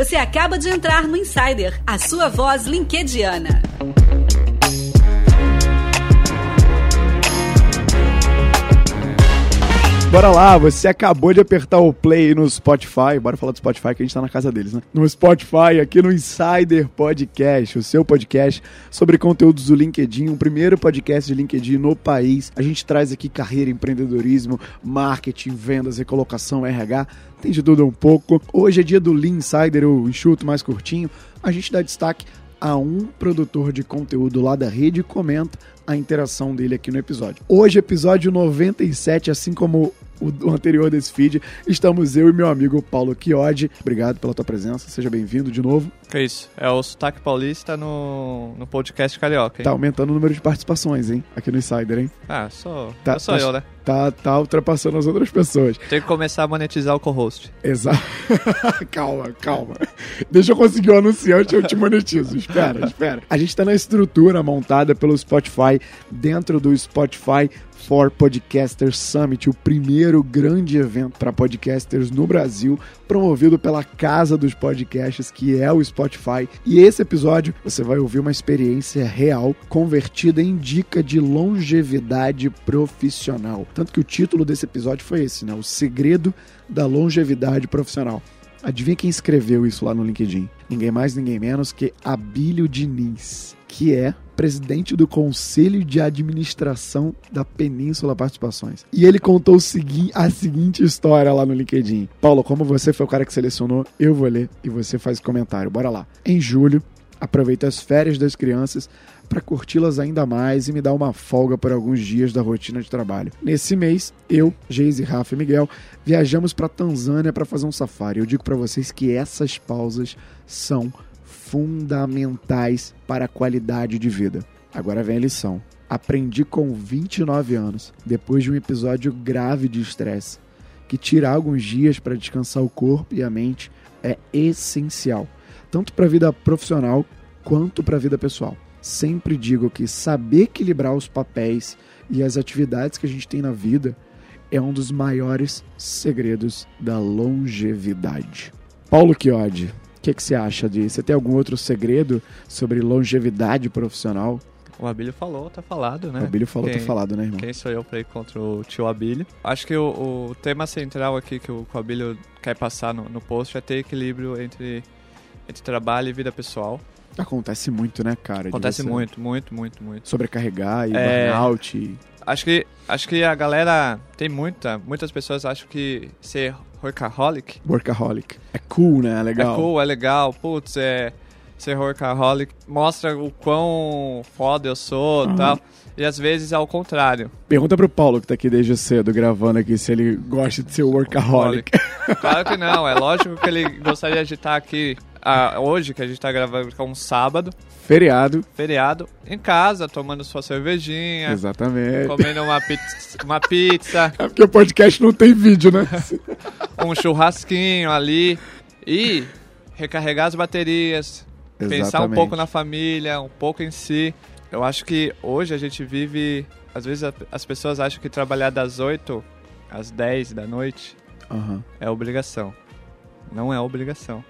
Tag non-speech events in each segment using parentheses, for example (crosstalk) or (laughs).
Você acaba de entrar no Insider, a sua voz linkediana. Bora lá, você acabou de apertar o play no Spotify. Bora falar do Spotify que a gente tá na casa deles, né? No Spotify, aqui no Insider Podcast, o seu podcast sobre conteúdos do LinkedIn, o primeiro podcast de LinkedIn no país. A gente traz aqui carreira, empreendedorismo, marketing, vendas, recolocação, RH. Tem de tudo um pouco. Hoje é dia do Lean Insider, o enxuto mais curtinho. A gente dá destaque a um produtor de conteúdo lá da rede comenta a interação dele aqui no episódio. Hoje, episódio 97, assim como o anterior desse feed, estamos eu e meu amigo Paulo Chiodi. Obrigado pela tua presença, seja bem-vindo de novo. Que isso, é o sotaque paulista no, no podcast carioca, hein? Tá aumentando o número de participações, hein? Aqui no Insider, hein? Ah, sou, tá, sou tá, eu, né? Tá, tá ultrapassando as outras pessoas. Tem que começar a monetizar o co-host. Exato. (laughs) calma, calma. Deixa eu conseguir o um anunciante e eu te monetizo. espera, espera. A gente tá na estrutura montada pelo Spotify, dentro do Spotify for Podcasters Summit, o primeiro grande evento para podcasters no Brasil, promovido pela Casa dos Podcasts, que é o Spotify. E esse episódio você vai ouvir uma experiência real convertida em dica de longevidade profissional. Tanto que o título desse episódio foi esse, né? O segredo da longevidade profissional. Adivinha quem escreveu isso lá no LinkedIn? Ninguém mais, ninguém menos que Abílio Diniz, que é presidente do Conselho de Administração da Península Participações. E ele contou segui a seguinte história lá no LinkedIn. Paulo, como você foi o cara que selecionou, eu vou ler e você faz comentário. Bora lá. Em julho, aproveito as férias das crianças para curti-las ainda mais e me dar uma folga por alguns dias da rotina de trabalho. Nesse mês, eu, Geise, Rafa e Miguel viajamos para Tanzânia para fazer um safari. Eu digo para vocês que essas pausas são fundamentais para a qualidade de vida. Agora vem a lição. Aprendi com 29 anos, depois de um episódio grave de estresse, que tirar alguns dias para descansar o corpo e a mente é essencial, tanto para a vida profissional quanto para a vida pessoal. Sempre digo que saber equilibrar os papéis e as atividades que a gente tem na vida é um dos maiores segredos da longevidade. Paulo Chiodi, o que, que você acha disso? Você tem algum outro segredo sobre longevidade profissional? O Abílio falou, tá falado, né? O Abílio falou, tá quem, tá falado, né, irmão? Quem sou eu pra ir contra o tio Abílio? Acho que o, o tema central aqui que o, que o Abílio quer passar no, no post é ter equilíbrio entre, entre trabalho e vida pessoal. Acontece muito, né, cara? Acontece muito, muito, muito, muito. Sobrecarregar e é... burnout. E... Acho que, acho que a galera tem muita, muitas pessoas acham que ser workaholic. Workaholic. É cool, né? É legal. É cool, é legal. Putz, é. Ser workaholic mostra o quão foda eu sou e uhum. tal. E às vezes é ao contrário. Pergunta pro Paulo, que tá aqui desde cedo gravando aqui, se ele gosta de ser workaholic. Claro que não. É lógico que ele gostaria de estar aqui ah, hoje, que a gente tá gravando com é um sábado. Feriado. Feriado. Em casa, tomando sua cervejinha. Exatamente. Comendo uma pizza. Uma pizza é porque o podcast não tem vídeo, né? (laughs) um churrasquinho ali. E recarregar as baterias. Exatamente. Pensar um pouco na família, um pouco em si. Eu acho que hoje a gente vive. Às vezes as pessoas acham que trabalhar das 8 às 10 da noite uhum. é obrigação. Não é obrigação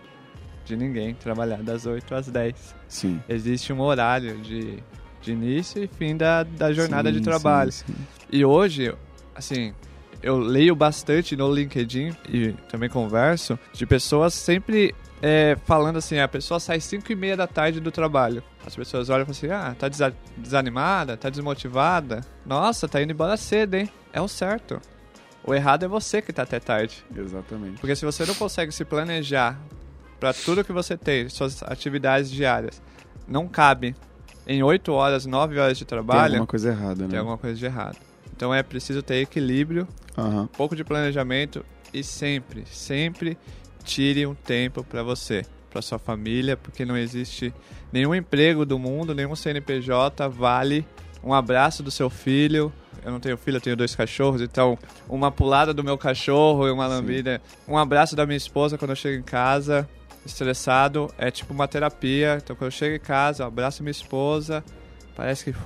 de ninguém trabalhar das 8 às 10. Sim. Existe um horário de, de início e fim da, da jornada sim, de trabalho. Sim, sim. E hoje, assim, eu leio bastante no LinkedIn e também converso de pessoas sempre é, falando assim, a pessoa sai 5 e meia da tarde do trabalho. As pessoas olham e falam assim, ah, tá desanimada, tá desmotivada. Nossa, tá indo embora cedo, hein? É o certo. O errado é você que tá até tarde. Exatamente. Porque se você não consegue se planejar para tudo que você tem, suas atividades diárias, não cabe em 8 horas, 9 horas de trabalho. Tem alguma coisa errada, né? Tem alguma coisa de errado. Então é preciso ter equilíbrio, uhum. um pouco de planejamento e sempre, sempre tire um tempo para você, para sua família, porque não existe nenhum emprego do mundo, nenhum CNPJ vale um abraço do seu filho. Eu não tenho filho, eu tenho dois cachorros, então uma pulada do meu cachorro e uma lambida, um abraço da minha esposa quando eu chego em casa, estressado, é tipo uma terapia. Então quando eu chego em casa, abraço minha esposa, parece que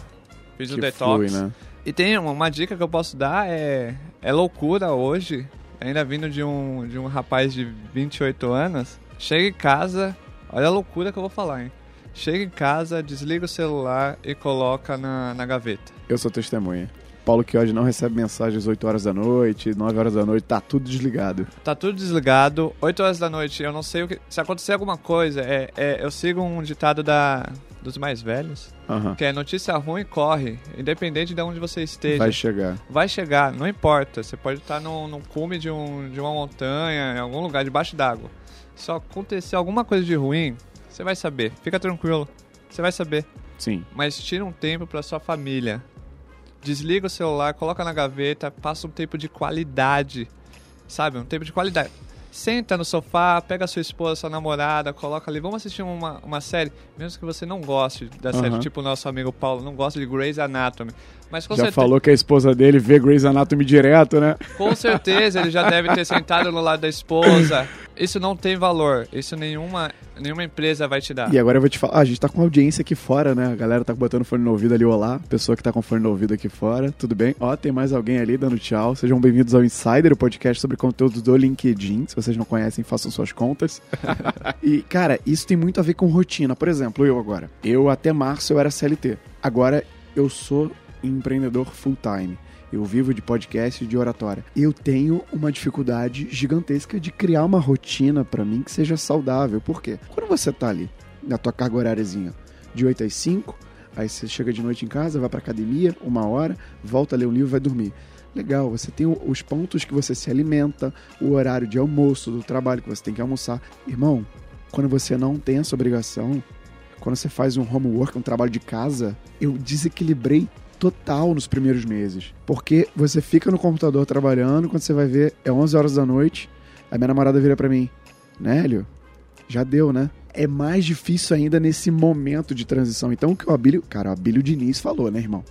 fiz o detox. Flui, né? E tem uma, uma, dica que eu posso dar, é, é loucura hoje, ainda vindo de um, de um rapaz de 28 anos, Chega em casa, olha a loucura que eu vou falar, hein? Chega em casa, desliga o celular e coloca na, na gaveta. Eu sou testemunha. Paulo que hoje não recebe mensagens 8 horas da noite, 9 horas da noite, tá tudo desligado. Tá tudo desligado. 8 horas da noite, eu não sei o que. Se acontecer alguma coisa, é, é eu sigo um ditado da, dos mais velhos, Aham. que é notícia ruim corre, independente de onde você esteja. Vai chegar. Vai chegar, não importa. Você pode estar no, no cume de, um, de uma montanha, em algum lugar debaixo d'água. Se acontecer alguma coisa de ruim, você vai saber. Fica tranquilo. Você vai saber. Sim. Mas tira um tempo pra sua família. Desliga o celular, coloca na gaveta, passa um tempo de qualidade. Sabe? Um tempo de qualidade. Senta no sofá, pega sua esposa, sua namorada, coloca ali. Vamos assistir uma, uma série, mesmo que você não goste da série, Aham. tipo o nosso amigo Paulo, não gosta de Grey's Anatomy. Mas com Já certeza. falou que a esposa dele vê Grey's Anatomy direto, né? Com certeza, ele já deve ter sentado no lado da esposa. (laughs) Isso não tem valor. Isso nenhuma, nenhuma empresa vai te dar. E agora eu vou te falar, ah, a gente tá com audiência aqui fora, né? A galera tá botando fone no ouvido ali, olá. Pessoa que tá com fone no ouvido aqui fora, tudo bem? Ó, tem mais alguém ali dando tchau. Sejam bem-vindos ao Insider, o podcast sobre conteúdo do LinkedIn. Se vocês não conhecem, façam suas contas. (laughs) e, cara, isso tem muito a ver com rotina. Por exemplo, eu agora. Eu até março eu era CLT. Agora eu sou empreendedor full time. Eu vivo de podcast e de oratória. Eu tenho uma dificuldade gigantesca de criar uma rotina pra mim que seja saudável. Por quê? Quando você tá ali na tua carga horáriazinha de 8 às 5, aí você chega de noite em casa, vai pra academia, uma hora, volta a ler um livro e vai dormir. Legal, você tem os pontos que você se alimenta, o horário de almoço, do trabalho que você tem que almoçar. Irmão, quando você não tem essa obrigação, quando você faz um homework, um trabalho de casa, eu desequilibrei total nos primeiros meses. Porque você fica no computador trabalhando, quando você vai ver, é 11 horas da noite, a minha namorada vira pra mim, Nélio, já deu, né? É mais difícil ainda nesse momento de transição. Então, o que o Abílio... Cara, o Abílio Diniz falou, né, irmão?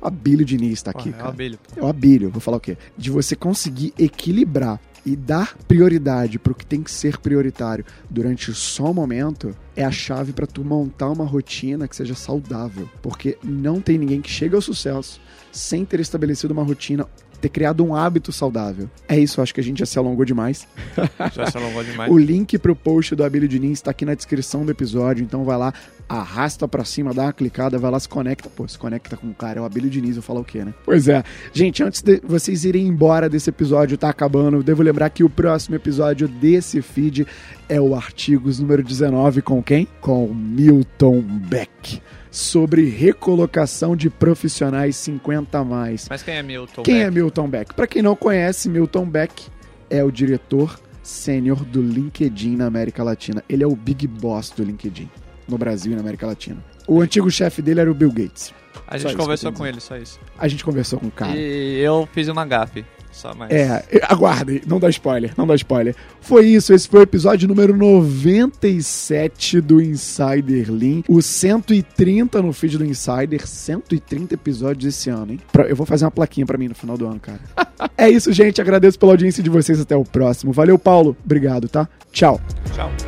O Abílio Diniz tá aqui, Porra, é o cara. abelho. É o Abílio, vou falar o quê? De você conseguir equilibrar e dar prioridade pro que tem que ser prioritário durante só o momento é a chave pra tu montar uma rotina que seja saudável. Porque não tem ninguém que chegue ao sucesso sem ter estabelecido uma rotina, ter criado um hábito saudável. É isso, acho que a gente já se alongou demais. (laughs) Já se alongou demais. (laughs) O link pro post do Abílio Diniz está aqui na descrição do episódio, então vai lá, arrasta pra cima, dá uma clicada, vai lá, se conecta. Pô, se conecta com o cara, é o Abílio Diniz, eu falar o quê, né? Pois é. Gente, antes de vocês irem embora desse episódio, tá acabando, devo lembrar que o próximo episódio desse feed é o Artigos número 19 com quem? Com Milton Beck. Sobre recolocação de profissionais 50 a mais. Mas quem é Milton? Quem é Beck? Milton Beck? Para quem não conhece, Milton Beck é o diretor sênior do LinkedIn na América Latina. Ele é o big boss do LinkedIn no Brasil e na América Latina. O antigo chefe dele era o Bill Gates. A gente conversou com ele, só isso. A gente conversou com o cara. E eu fiz uma gafe. Só mais. É, aguardem, não dá spoiler, não dá spoiler. Foi isso, esse foi o episódio número 97 do Insider Lean. O 130 no feed do Insider, 130 episódios esse ano, hein? Eu vou fazer uma plaquinha pra mim no final do ano, cara. (laughs) é isso, gente, agradeço pela audiência de vocês, até o próximo. Valeu, Paulo, obrigado, tá? Tchau. Tchau.